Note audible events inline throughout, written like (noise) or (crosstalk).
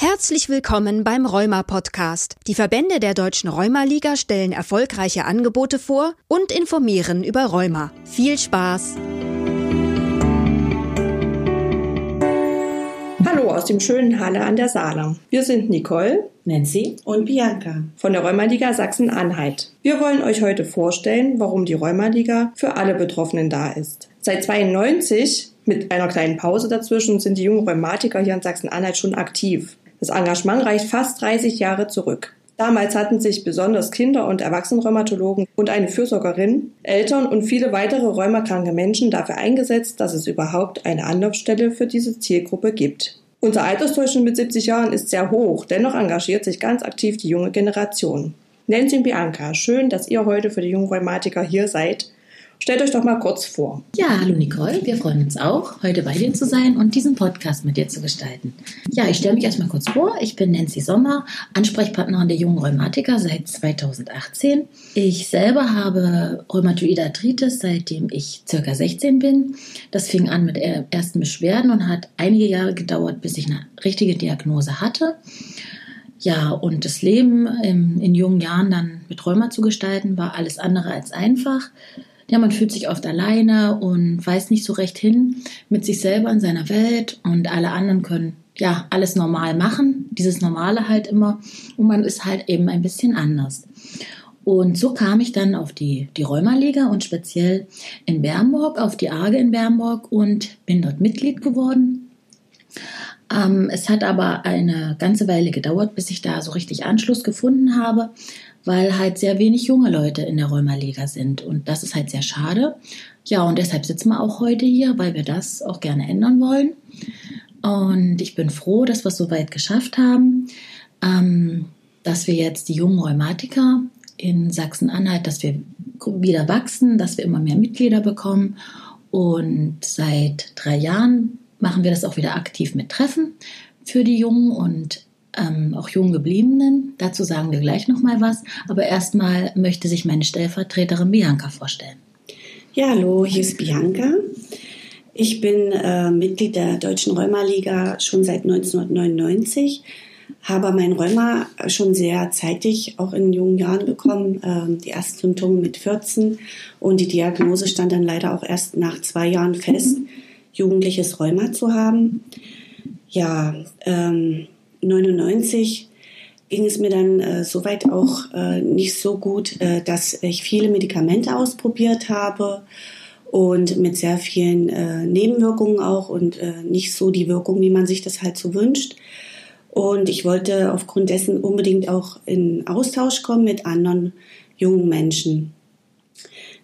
Herzlich willkommen beim Rheuma Podcast. Die Verbände der Deutschen Rheuma-Liga stellen erfolgreiche Angebote vor und informieren über Rheuma. Viel Spaß! Hallo aus dem schönen Halle an der Saale. Wir sind Nicole, Nancy und Bianca von der Rheumaliga Sachsen-Anhalt. Wir wollen euch heute vorstellen, warum die Rheumaliga für alle Betroffenen da ist. Seit 92 mit einer kleinen Pause dazwischen sind die jungen Rheumatiker hier in Sachsen-Anhalt schon aktiv. Das Engagement reicht fast 30 Jahre zurück. Damals hatten sich besonders Kinder- und Erwachsenenrheumatologen und eine Fürsorgerin, Eltern und viele weitere rheumakranke Menschen dafür eingesetzt, dass es überhaupt eine Anlaufstelle für diese Zielgruppe gibt. Unser Altersdurchschnitt mit 70 Jahren ist sehr hoch, dennoch engagiert sich ganz aktiv die junge Generation. Nancy und Bianca, schön, dass ihr heute für die jungen Rheumatiker hier seid Stellt euch doch mal kurz vor. Ja, hallo Nicole, wir freuen uns auch, heute bei dir zu sein und diesen Podcast mit dir zu gestalten. Ja, ich stelle mich erstmal kurz vor. Ich bin Nancy Sommer, Ansprechpartnerin der jungen Rheumatiker seit 2018. Ich selber habe Rheumatoide Arthritis, seitdem ich circa 16 bin. Das fing an mit ersten Beschwerden und hat einige Jahre gedauert, bis ich eine richtige Diagnose hatte. Ja, und das Leben in, in jungen Jahren dann mit Rheuma zu gestalten, war alles andere als einfach ja, man fühlt sich oft alleine und weiß nicht so recht hin mit sich selber in seiner Welt und alle anderen können ja alles normal machen, dieses Normale halt immer und man ist halt eben ein bisschen anders. Und so kam ich dann auf die, die Rheumaliga und speziell in Bernburg, auf die Arge in Bernburg und bin dort Mitglied geworden. Ähm, es hat aber eine ganze Weile gedauert, bis ich da so richtig Anschluss gefunden habe weil halt sehr wenig junge Leute in der Rheumaliga sind. Und das ist halt sehr schade. Ja, und deshalb sitzen wir auch heute hier, weil wir das auch gerne ändern wollen. Und ich bin froh, dass wir es so weit geschafft haben, ähm, dass wir jetzt die jungen Rheumatiker in Sachsen-Anhalt, dass wir wieder wachsen, dass wir immer mehr Mitglieder bekommen. Und seit drei Jahren machen wir das auch wieder aktiv mit Treffen für die Jungen und ähm, auch jung gebliebenen. Dazu sagen wir gleich noch mal was. Aber erstmal möchte sich meine Stellvertreterin Bianca vorstellen. Ja, hallo, hier ist Bianca. Ich bin äh, Mitglied der Deutschen Rheumaliga schon seit 1999, habe mein Rheuma schon sehr zeitig, auch in jungen Jahren bekommen, äh, die ersten Symptome mit 14 und die Diagnose stand dann leider auch erst nach zwei Jahren fest, jugendliches Rheuma zu haben. Ja, ähm, 99 ging es mir dann äh, soweit auch äh, nicht so gut, äh, dass ich viele Medikamente ausprobiert habe und mit sehr vielen äh, Nebenwirkungen auch und äh, nicht so die Wirkung, wie man sich das halt so wünscht. Und ich wollte aufgrund dessen unbedingt auch in Austausch kommen mit anderen jungen Menschen.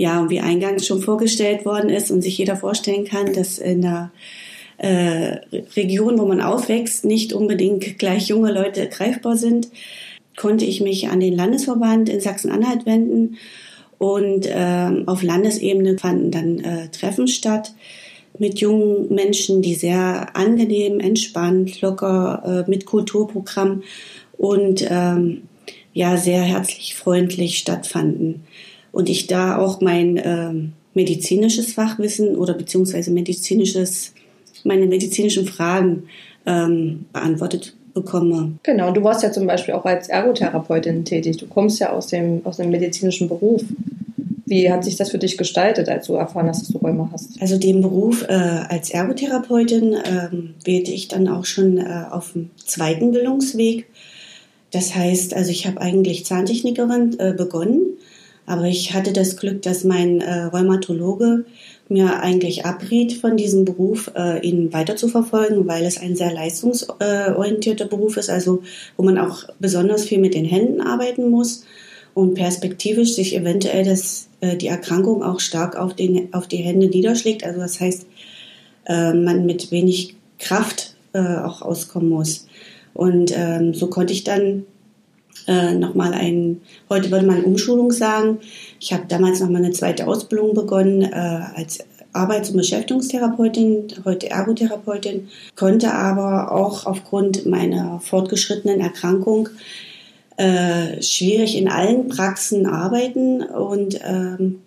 Ja, und wie eingangs schon vorgestellt worden ist und sich jeder vorstellen kann, dass in der äh, Region, wo man aufwächst, nicht unbedingt gleich junge Leute greifbar sind, konnte ich mich an den Landesverband in Sachsen-Anhalt wenden und äh, auf Landesebene fanden dann äh, Treffen statt mit jungen Menschen, die sehr angenehm, entspannt, locker äh, mit Kulturprogramm und ähm, ja sehr herzlich, freundlich stattfanden. Und ich da auch mein äh, medizinisches Fachwissen oder beziehungsweise medizinisches meine medizinischen Fragen ähm, beantwortet bekomme. Genau, du warst ja zum Beispiel auch als Ergotherapeutin tätig. Du kommst ja aus dem, aus dem medizinischen Beruf. Wie hat sich das für dich gestaltet, als du erfahren hast, dass du Rheuma hast? Also den Beruf äh, als Ergotherapeutin äh, wählte ich dann auch schon äh, auf dem zweiten Bildungsweg. Das heißt, also ich habe eigentlich Zahntechnikerin äh, begonnen, aber ich hatte das Glück, dass mein äh, Rheumatologe mir eigentlich abriet von diesem Beruf, äh, ihn weiter zu verfolgen, weil es ein sehr leistungsorientierter Beruf ist, also wo man auch besonders viel mit den Händen arbeiten muss und perspektivisch sich eventuell das, äh, die Erkrankung auch stark auf, den, auf die Hände niederschlägt. Also das heißt, äh, man mit wenig Kraft äh, auch auskommen muss. Und ähm, so konnte ich dann äh, nochmal ein, heute würde man Umschulung sagen. Ich habe damals nochmal eine zweite Ausbildung begonnen äh, als Arbeits- und Beschäftigungstherapeutin, heute Ergotherapeutin, konnte aber auch aufgrund meiner fortgeschrittenen Erkrankung äh, schwierig in allen Praxen arbeiten und ähm,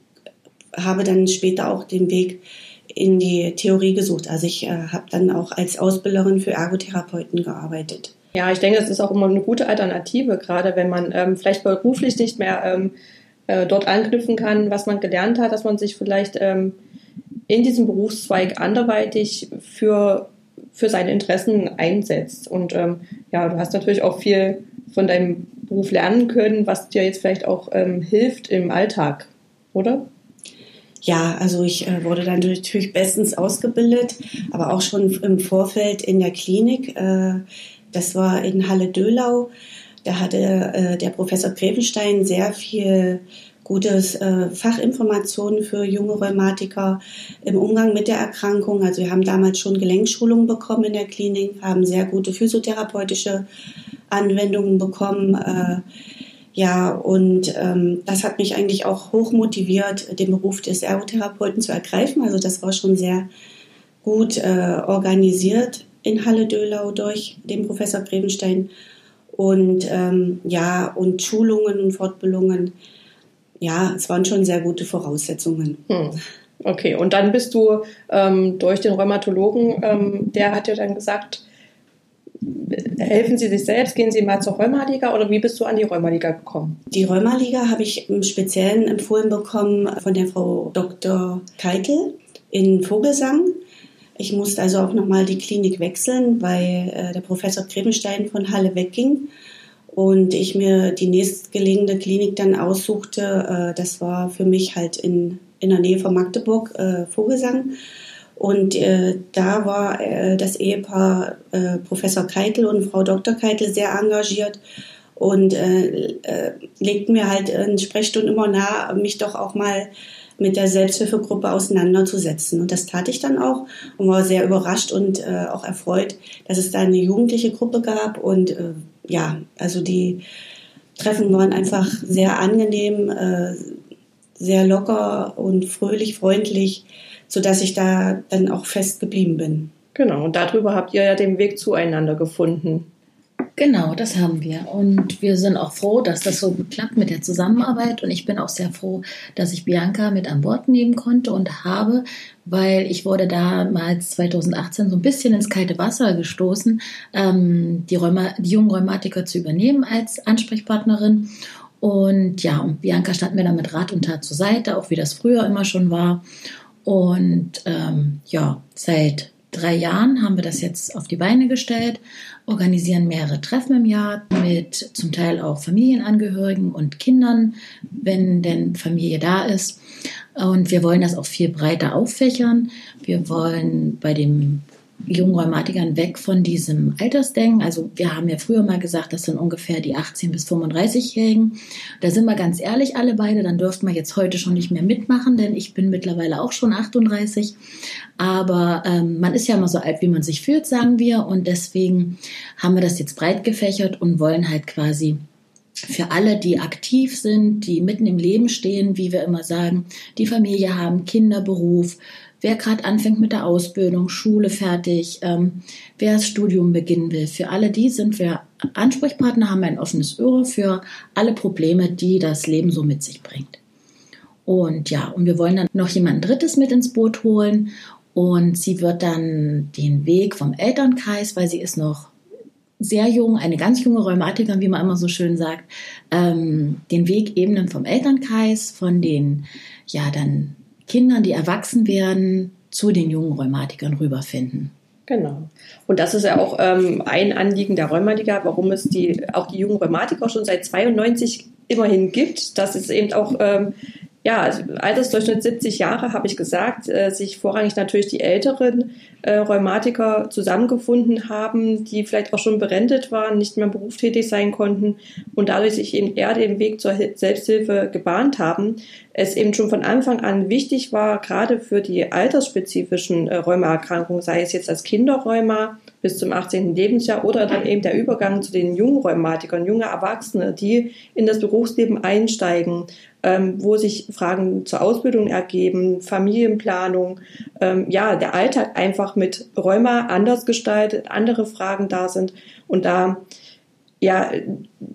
habe dann später auch den Weg in die Theorie gesucht. Also ich äh, habe dann auch als Ausbilderin für Ergotherapeuten gearbeitet. Ja, ich denke, es ist auch immer eine gute Alternative, gerade wenn man ähm, vielleicht beruflich nicht mehr ähm, äh, dort anknüpfen kann, was man gelernt hat, dass man sich vielleicht ähm, in diesem Berufszweig anderweitig für, für seine Interessen einsetzt. Und ähm, ja, du hast natürlich auch viel von deinem Beruf lernen können, was dir jetzt vielleicht auch ähm, hilft im Alltag, oder? Ja, also ich äh, wurde dann natürlich bestens ausgebildet, aber auch schon im Vorfeld in der Klinik. Äh, das war in Halle-Dölau. Da hatte äh, der Professor Grevenstein sehr viel gutes äh, Fachinformationen für junge Rheumatiker im Umgang mit der Erkrankung. Also wir haben damals schon Gelenkschulungen bekommen in der Klinik, haben sehr gute physiotherapeutische Anwendungen bekommen. Äh, ja, und ähm, das hat mich eigentlich auch hoch motiviert, den Beruf des Ergotherapeuten zu ergreifen. Also das war schon sehr gut äh, organisiert in Halle-Dölau durch den Professor Grevenstein. Und ähm, ja, und Schulungen und Fortbildungen ja, es waren schon sehr gute Voraussetzungen. Hm. Okay, und dann bist du ähm, durch den Rheumatologen, ähm, der hat dir dann gesagt, helfen Sie sich selbst, gehen Sie mal zur Rheumaliga oder wie bist du an die Rheumaliga gekommen? Die Rheumaliga habe ich im Speziellen empfohlen bekommen von der Frau Dr. Keitel in Vogelsang. Ich musste also auch nochmal die Klinik wechseln, weil äh, der Professor Grebenstein von Halle wegging und ich mir die nächstgelegene Klinik dann aussuchte. Äh, das war für mich halt in, in der Nähe von Magdeburg, äh, Vogelsang. Und äh, da war äh, das Ehepaar äh, Professor Keitel und Frau Dr. Keitel sehr engagiert und äh, äh, legten mir halt in Sprechstunden immer nahe, mich doch auch mal mit der Selbsthilfegruppe auseinanderzusetzen. Und das tat ich dann auch und war sehr überrascht und äh, auch erfreut, dass es da eine jugendliche Gruppe gab und äh, ja, also die Treffen waren einfach sehr angenehm, äh, sehr locker und fröhlich, freundlich, sodass ich da dann auch fest geblieben bin. Genau, und darüber habt ihr ja den Weg zueinander gefunden. Genau, das haben wir. Und wir sind auch froh, dass das so gut klappt mit der Zusammenarbeit. Und ich bin auch sehr froh, dass ich Bianca mit an Bord nehmen konnte und habe, weil ich wurde damals 2018 so ein bisschen ins kalte Wasser gestoßen, ähm, die, Rheuma, die jungen Rheumatiker zu übernehmen als Ansprechpartnerin. Und ja, und Bianca stand mir dann mit Rat und Tat zur Seite, auch wie das früher immer schon war. Und ähm, ja, seit drei Jahren haben wir das jetzt auf die Beine gestellt, organisieren mehrere Treffen im Jahr mit zum Teil auch Familienangehörigen und Kindern, wenn denn Familie da ist. Und wir wollen das auch viel breiter auffächern. Wir wollen bei dem jungen Rheumatikern weg von diesem Altersdenken. Also wir haben ja früher mal gesagt, das sind ungefähr die 18 bis 35-Jährigen. Da sind wir ganz ehrlich alle beide, dann dürften wir jetzt heute schon nicht mehr mitmachen, denn ich bin mittlerweile auch schon 38. Aber ähm, man ist ja immer so alt, wie man sich fühlt, sagen wir. Und deswegen haben wir das jetzt breit gefächert und wollen halt quasi für alle, die aktiv sind, die mitten im Leben stehen, wie wir immer sagen, die Familie haben, Kinder, Beruf, wer gerade anfängt mit der Ausbildung, Schule fertig, ähm, wer das Studium beginnen will. Für alle die sind wir Ansprechpartner, haben ein offenes Ohr für alle Probleme, die das Leben so mit sich bringt. Und ja, und wir wollen dann noch jemand Drittes mit ins Boot holen. Und sie wird dann den Weg vom Elternkreis, weil sie ist noch sehr jung, eine ganz junge Rheumatikerin, wie man immer so schön sagt, ähm, den Weg ebnen vom Elternkreis, von den ja dann Kindern, die erwachsen werden, zu den jungen Rheumatikern rüberfinden. Genau. Und das ist ja auch ähm, ein Anliegen der Rheumatiker, warum es die, auch die jungen Rheumatiker schon seit 92 immerhin gibt, dass es eben auch ähm, ja, also Altersdurchschnitt 70 Jahre, habe ich gesagt, äh, sich vorrangig natürlich die älteren äh, Rheumatiker zusammengefunden haben, die vielleicht auch schon berentet waren, nicht mehr berufstätig sein konnten und dadurch sich eben eher den Weg zur Selbsthilfe gebahnt haben. Es eben schon von Anfang an wichtig war, gerade für die altersspezifischen äh, Rheumaerkrankungen, sei es jetzt als Kinderrheuma bis zum 18. Lebensjahr oder dann eben der Übergang zu den jungen Rheumatikern, junge Erwachsene, die in das Berufsleben einsteigen, ähm, wo sich Fragen zur Ausbildung ergeben, Familienplanung, ähm, ja, der Alltag einfach mit Rheuma anders gestaltet, andere Fragen da sind und da ja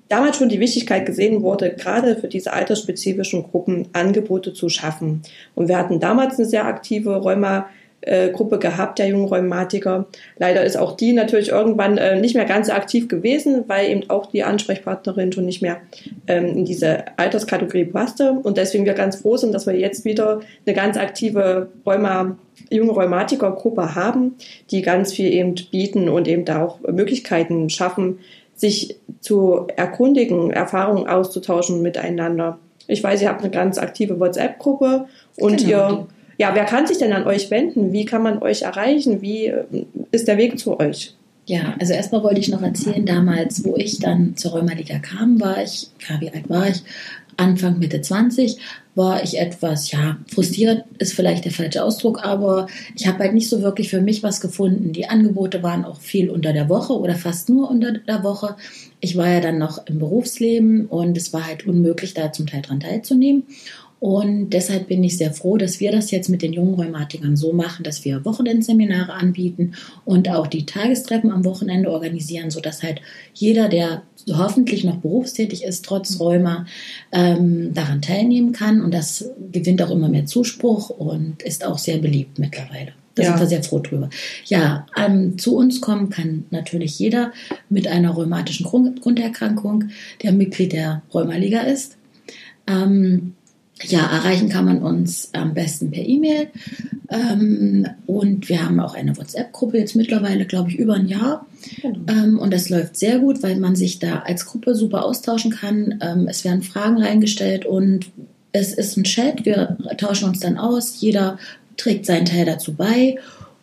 damals schon die Wichtigkeit gesehen wurde, gerade für diese altersspezifischen Gruppen Angebote zu schaffen. Und wir hatten damals eine sehr aktive Rheuma äh, Gruppe gehabt, der jungen Rheumatiker. Leider ist auch die natürlich irgendwann äh, nicht mehr ganz so aktiv gewesen, weil eben auch die Ansprechpartnerin schon nicht mehr ähm, in diese Alterskategorie passte. Und deswegen wir ganz froh sind, dass wir jetzt wieder eine ganz aktive Rheuma, junge Rheumatikergruppe haben, die ganz viel eben bieten und eben da auch Möglichkeiten schaffen, sich zu erkundigen, Erfahrungen auszutauschen miteinander. Ich weiß, ihr habt eine ganz aktive WhatsApp-Gruppe und genau. ihr ja, wer kann sich denn an euch wenden? Wie kann man euch erreichen? Wie äh, ist der Weg zu euch? Ja, also erstmal wollte ich noch erzählen, damals, wo ich dann zur Rheumaliga kam, war ich, ja, wie alt war ich? Anfang, Mitte 20, war ich etwas, ja, frustriert ist vielleicht der falsche Ausdruck, aber ich habe halt nicht so wirklich für mich was gefunden. Die Angebote waren auch viel unter der Woche oder fast nur unter der Woche. Ich war ja dann noch im Berufsleben und es war halt unmöglich, da zum Teil dran teilzunehmen. Und deshalb bin ich sehr froh, dass wir das jetzt mit den jungen Rheumatikern so machen, dass wir Wochenendseminare anbieten und auch die Tagestreffen am Wochenende organisieren, sodass halt jeder, der hoffentlich noch berufstätig ist, trotz Rheuma, ähm, daran teilnehmen kann. Und das gewinnt auch immer mehr Zuspruch und ist auch sehr beliebt mittlerweile. Da ja. sind wir sehr froh drüber. Ja, ähm, zu uns kommen kann natürlich jeder mit einer rheumatischen Grunderkrankung, der Mitglied der Rheumaliga ist. Ähm, ja, erreichen kann man uns am besten per E-Mail. Ähm, und wir haben auch eine WhatsApp-Gruppe jetzt mittlerweile, glaube ich, über ein Jahr. Genau. Ähm, und das läuft sehr gut, weil man sich da als Gruppe super austauschen kann. Ähm, es werden Fragen reingestellt und es ist ein Chat. Wir tauschen uns dann aus. Jeder trägt seinen Teil dazu bei.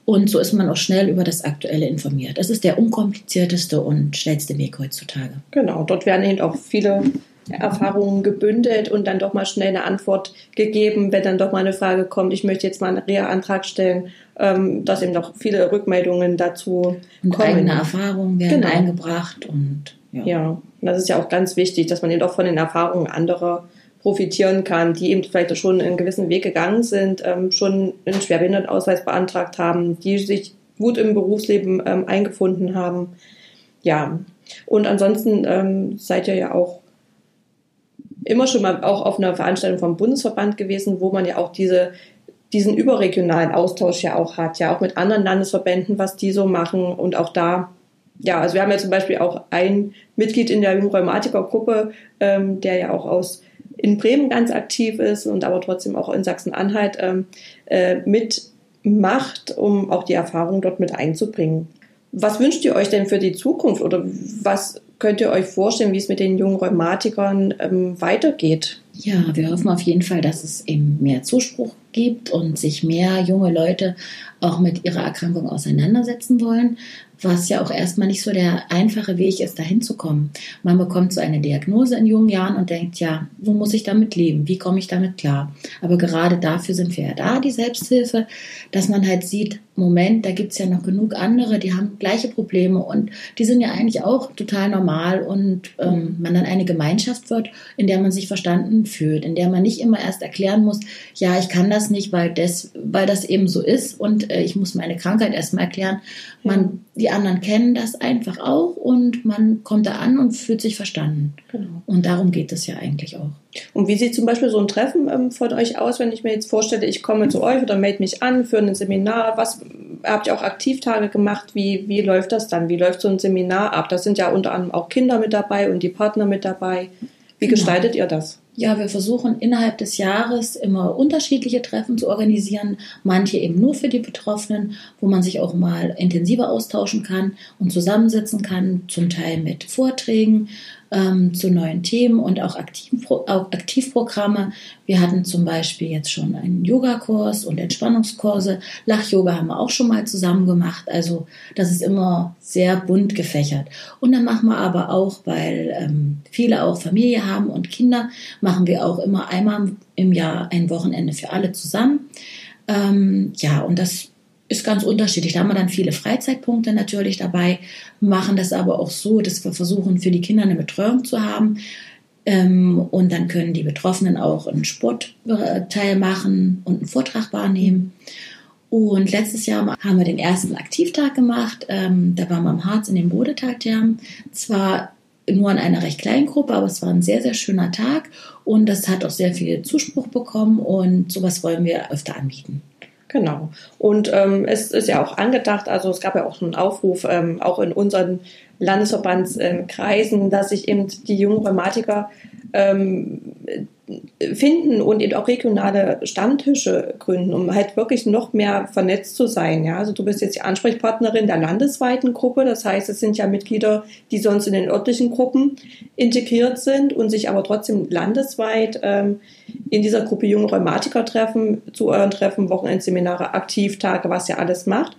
Und so ist man auch schnell über das Aktuelle informiert. Das ist der unkomplizierteste und schnellste Weg heutzutage. Genau, dort werden eben auch viele Erfahrungen gebündelt und dann doch mal schnell eine Antwort gegeben, wenn dann doch mal eine Frage kommt, ich möchte jetzt mal einen Reha-Antrag stellen, ähm, dass eben doch viele Rückmeldungen dazu und kommen. eigene Erfahrungen werden genau. eingebracht und ja. ja, und das ist ja auch ganz wichtig, dass man eben auch von den Erfahrungen anderer profitieren kann, die eben vielleicht schon einen gewissen Weg gegangen sind, ähm, schon einen Schwerbehindertenausweis beantragt haben, die sich gut im Berufsleben ähm, eingefunden haben. Ja, und ansonsten ähm, seid ihr ja auch immer schon mal auch auf einer Veranstaltung vom Bundesverband gewesen, wo man ja auch diese diesen überregionalen Austausch ja auch hat, ja auch mit anderen Landesverbänden, was die so machen und auch da, ja, also wir haben ja zum Beispiel auch ein Mitglied in der Rheumatikergruppe, ähm, der ja auch aus in Bremen ganz aktiv ist und aber trotzdem auch in Sachsen-Anhalt ähm, äh, mitmacht, um auch die Erfahrung dort mit einzubringen. Was wünscht ihr euch denn für die Zukunft oder was könnt ihr euch vorstellen, wie es mit den jungen Rheumatikern ähm, weitergeht? Ja, wir hoffen auf jeden Fall, dass es eben mehr Zuspruch gibt und sich mehr junge Leute auch mit ihrer Erkrankung auseinandersetzen wollen was ja auch erstmal nicht so der einfache Weg ist, dahin zu kommen. Man bekommt so eine Diagnose in jungen Jahren und denkt, ja, wo muss ich damit leben? Wie komme ich damit klar? Aber gerade dafür sind wir ja da, die Selbsthilfe, dass man halt sieht, Moment, da gibt es ja noch genug andere, die haben gleiche Probleme und die sind ja eigentlich auch total normal und ähm, man dann eine Gemeinschaft wird, in der man sich verstanden fühlt, in der man nicht immer erst erklären muss, ja, ich kann das nicht, weil das, weil das eben so ist und äh, ich muss meine Krankheit erstmal erklären. Man, die anderen kennen das einfach auch und man kommt da an und fühlt sich verstanden. Genau. Und darum geht es ja eigentlich auch. Und wie sieht zum Beispiel so ein Treffen ähm, von euch aus, wenn ich mir jetzt vorstelle, ich komme zu euch oder melde mich an für ein Seminar? Was habt ihr auch Aktivtage gemacht? Wie, wie läuft das dann? Wie läuft so ein Seminar ab? Da sind ja unter anderem auch Kinder mit dabei und die Partner mit dabei. Wie genau. gestaltet ihr das? Ja, wir versuchen innerhalb des Jahres immer unterschiedliche Treffen zu organisieren. Manche eben nur für die Betroffenen, wo man sich auch mal intensiver austauschen kann und zusammensitzen kann, zum Teil mit Vorträgen, ähm, zu neuen Themen und auch, Aktiv auch Aktivprogramme. Wir hatten zum Beispiel jetzt schon einen Yogakurs und Entspannungskurse. Lach-Yoga haben wir auch schon mal zusammen gemacht. Also das ist immer sehr bunt gefächert. Und dann machen wir aber auch, weil ähm, viele auch Familie haben und Kinder, machen wir auch immer einmal im Jahr ein Wochenende für alle zusammen. Ähm, ja, und das ist ganz unterschiedlich. Da haben wir dann viele Freizeitpunkte natürlich dabei, machen das aber auch so, dass wir versuchen, für die Kinder eine Betreuung zu haben. Ähm, und dann können die Betroffenen auch einen Sportteil machen und einen Vortrag wahrnehmen. Und letztes Jahr haben wir den ersten Aktivtag gemacht. Ähm, da waren wir am Harz in den Bodetagthermen. Zwar nur in einer recht kleinen Gruppe, aber es war ein sehr, sehr schöner Tag und das hat auch sehr viel Zuspruch bekommen und sowas wollen wir öfter anbieten. Genau. Und ähm, es ist ja auch angedacht, also es gab ja auch einen Aufruf, ähm, auch in unseren Landesverbandskreisen, dass sich eben die jungen Rheumatiker ähm, finden und eben auch regionale Stammtische gründen, um halt wirklich noch mehr vernetzt zu sein. Ja, also du bist jetzt die Ansprechpartnerin der landesweiten Gruppe. Das heißt, es sind ja Mitglieder, die sonst in den örtlichen Gruppen integriert sind und sich aber trotzdem landesweit ähm, in dieser Gruppe junge Rheumatiker treffen, zu euren Treffen, Wochenendseminare, Aktivtage, was ihr alles macht.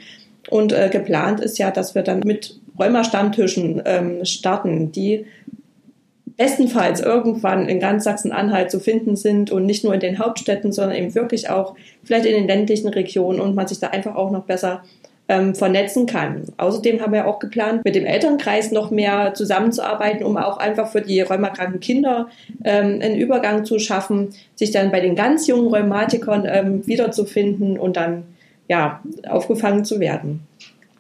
Und äh, geplant ist ja, dass wir dann mit Rheuma-Stammtischen ähm, starten, die bestenfalls irgendwann in ganz Sachsen-Anhalt zu finden sind und nicht nur in den Hauptstädten, sondern eben wirklich auch vielleicht in den ländlichen Regionen und man sich da einfach auch noch besser ähm, vernetzen kann. Außerdem haben wir auch geplant, mit dem Elternkreis noch mehr zusammenzuarbeiten, um auch einfach für die rheumakranken Kinder ähm, einen Übergang zu schaffen, sich dann bei den ganz jungen Rheumatikern ähm, wiederzufinden und dann ja aufgefangen zu werden.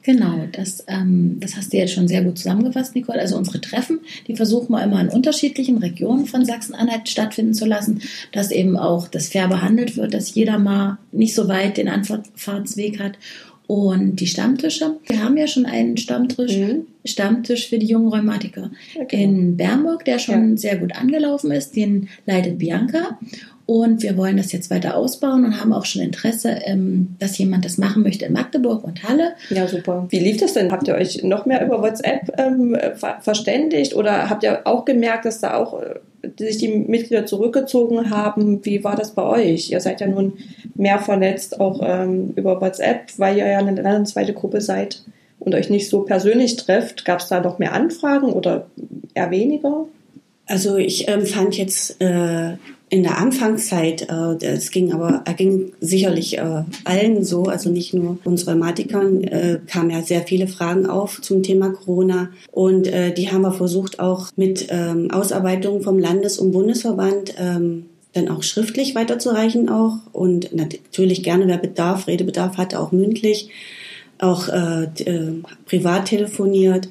Genau, das, ähm, das hast du jetzt schon sehr gut zusammengefasst, Nicole. Also unsere Treffen, die versuchen wir immer in unterschiedlichen Regionen von Sachsen-Anhalt stattfinden zu lassen, dass eben auch das fair behandelt wird, dass jeder mal nicht so weit den Anfahrtsweg hat. Und die Stammtische, wir haben ja schon einen Stammtisch, mhm. Stammtisch für die jungen Rheumatiker okay. in Bernburg, der schon ja. sehr gut angelaufen ist. Den leitet Bianca. Und wir wollen das jetzt weiter ausbauen und haben auch schon Interesse, ähm, dass jemand das machen möchte in Magdeburg und Halle. Ja, super. Wie lief das denn? Habt ihr euch noch mehr über WhatsApp ähm, ver verständigt oder habt ihr auch gemerkt, dass da auch äh, sich die Mitglieder zurückgezogen haben? Wie war das bei euch? Ihr seid ja nun mehr vernetzt auch ähm, über WhatsApp, weil ihr ja eine landesweite Gruppe seid und euch nicht so persönlich trefft. Gab es da noch mehr Anfragen oder eher weniger? Also ich ähm, fand jetzt äh, in der Anfangszeit, äh, es ging aber, er ging sicherlich äh, allen so, also nicht nur uns Rheumatikern, äh, kamen ja sehr viele Fragen auf zum Thema Corona. Und äh, die haben wir versucht auch mit ähm, Ausarbeitung vom Landes- und Bundesverband ähm, dann auch schriftlich weiterzureichen auch. Und natürlich gerne, wer Bedarf, Redebedarf hatte, auch mündlich, auch äh, äh, privat telefoniert,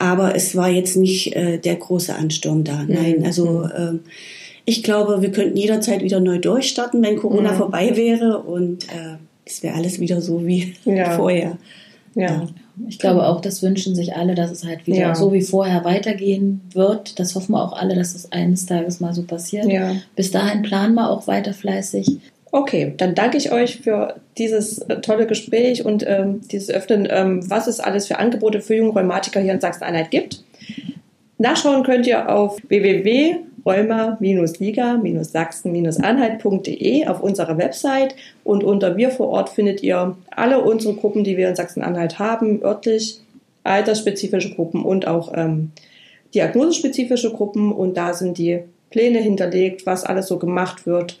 aber es war jetzt nicht äh, der große Ansturm da. Nein, mhm. also äh, ich glaube, wir könnten jederzeit wieder neu durchstarten, wenn Corona mhm. vorbei wäre und äh, es wäre alles wieder so wie ja. (laughs) vorher. Ja. Ich glaube auch, das wünschen sich alle, dass es halt wieder ja. so wie vorher weitergehen wird. Das hoffen wir auch alle, dass es eines Tages mal so passiert. Ja. Bis dahin planen wir auch weiter fleißig. Okay, dann danke ich euch für dieses äh, tolle Gespräch und ähm, dieses Öffnen, ähm, was es alles für Angebote für junge Rheumatiker hier in Sachsen-Anhalt gibt. Nachschauen könnt ihr auf www rheuma-liga-sachsen-anhalt.de auf unserer Website und unter Wir vor Ort findet ihr alle unsere Gruppen, die wir in Sachsen-Anhalt haben, örtlich, altersspezifische Gruppen und auch ähm, diagnosespezifische Gruppen und da sind die Pläne hinterlegt, was alles so gemacht wird.